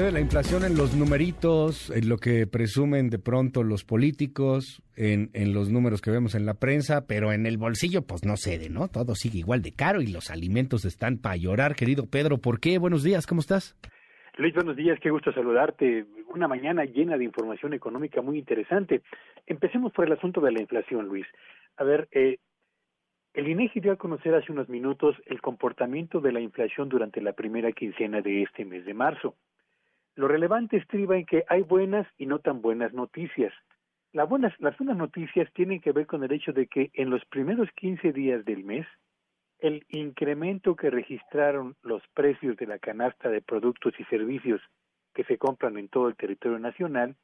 De la inflación en los numeritos, en lo que presumen de pronto los políticos, en, en, los números que vemos en la prensa, pero en el bolsillo pues no cede, ¿no? Todo sigue igual de caro y los alimentos están para llorar, querido Pedro. ¿Por qué? Buenos días, ¿cómo estás? Luis, buenos días, qué gusto saludarte. Una mañana llena de información económica muy interesante. Empecemos por el asunto de la inflación, Luis. A ver, eh, el INEGI dio a conocer hace unos minutos el comportamiento de la inflación durante la primera quincena de este mes de marzo. Lo relevante estriba en que hay buenas y no tan buenas noticias. Las buenas, las buenas noticias tienen que ver con el hecho de que en los primeros 15 días del mes, el incremento que registraron los precios de la canasta de productos y servicios que se compran en todo el territorio nacional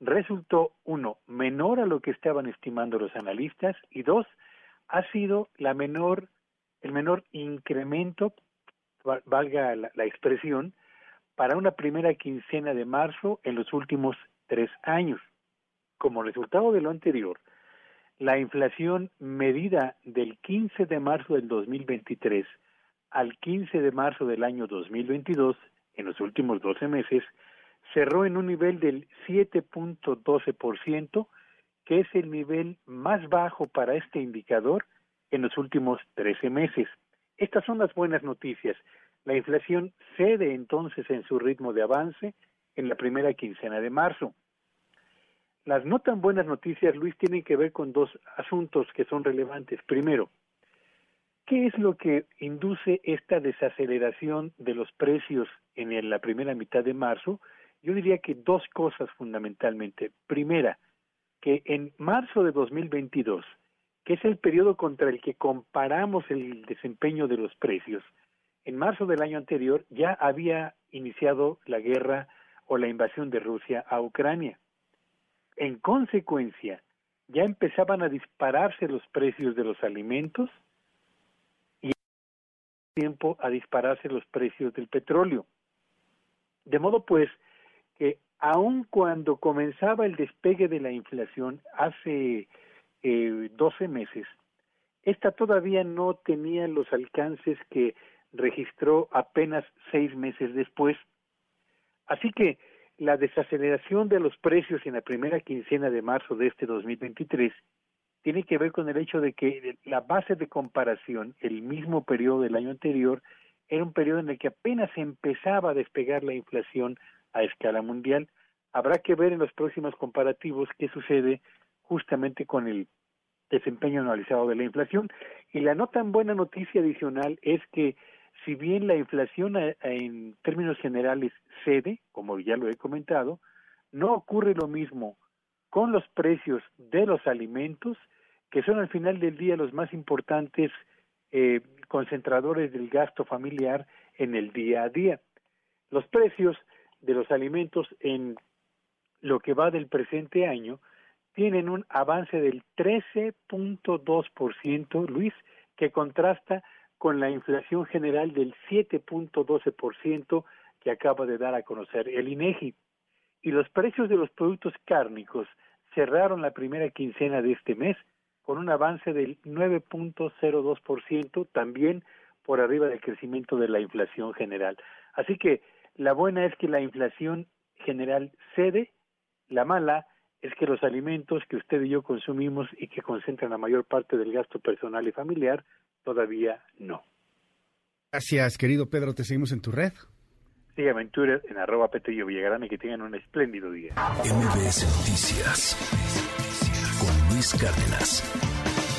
resultó, uno, menor a lo que estaban estimando los analistas y dos, ha sido la menor, el menor incremento, valga la expresión, para una primera quincena de marzo en los últimos tres años. Como resultado de lo anterior, la inflación medida del 15 de marzo del 2023 al 15 de marzo del año 2022, en los últimos 12 meses, cerró en un nivel del 7.12%, que es el nivel más bajo para este indicador en los últimos 13 meses. Estas son las buenas noticias. La inflación cede entonces en su ritmo de avance en la primera quincena de marzo. Las no tan buenas noticias, Luis, tienen que ver con dos asuntos que son relevantes. Primero, ¿qué es lo que induce esta desaceleración de los precios en la primera mitad de marzo? Yo diría que dos cosas fundamentalmente. Primera, que en marzo de 2022, que es el periodo contra el que comparamos el desempeño de los precios, en marzo del año anterior ya había iniciado la guerra o la invasión de Rusia a Ucrania. En consecuencia, ya empezaban a dispararse los precios de los alimentos y tiempo a dispararse los precios del petróleo. De modo pues que aun cuando comenzaba el despegue de la inflación hace eh, 12 meses, esta todavía no tenía los alcances que registró apenas seis meses después. Así que la desaceleración de los precios en la primera quincena de marzo de este 2023 tiene que ver con el hecho de que la base de comparación, el mismo periodo del año anterior, era un periodo en el que apenas empezaba a despegar la inflación a escala mundial. Habrá que ver en los próximos comparativos qué sucede justamente con el desempeño analizado de la inflación. Y la no tan buena noticia adicional es que si bien la inflación eh, en términos generales cede, como ya lo he comentado, no ocurre lo mismo con los precios de los alimentos, que son al final del día los más importantes eh, concentradores del gasto familiar en el día a día. Los precios de los alimentos en lo que va del presente año tienen un avance del 13.2%, Luis, que contrasta con la inflación general del 7.12% que acaba de dar a conocer el INEGI. Y los precios de los productos cárnicos cerraron la primera quincena de este mes con un avance del 9.02%, también por arriba del crecimiento de la inflación general. Así que la buena es que la inflación general cede, la mala es que los alimentos que usted y yo consumimos y que concentran la mayor parte del gasto personal y familiar todavía no. Gracias, querido Pedro. Te seguimos en tu red. Sí, aventuras en arroba Petrillo Villagrán y que tengan un espléndido día. MBS Noticias con Luis Cárdenas.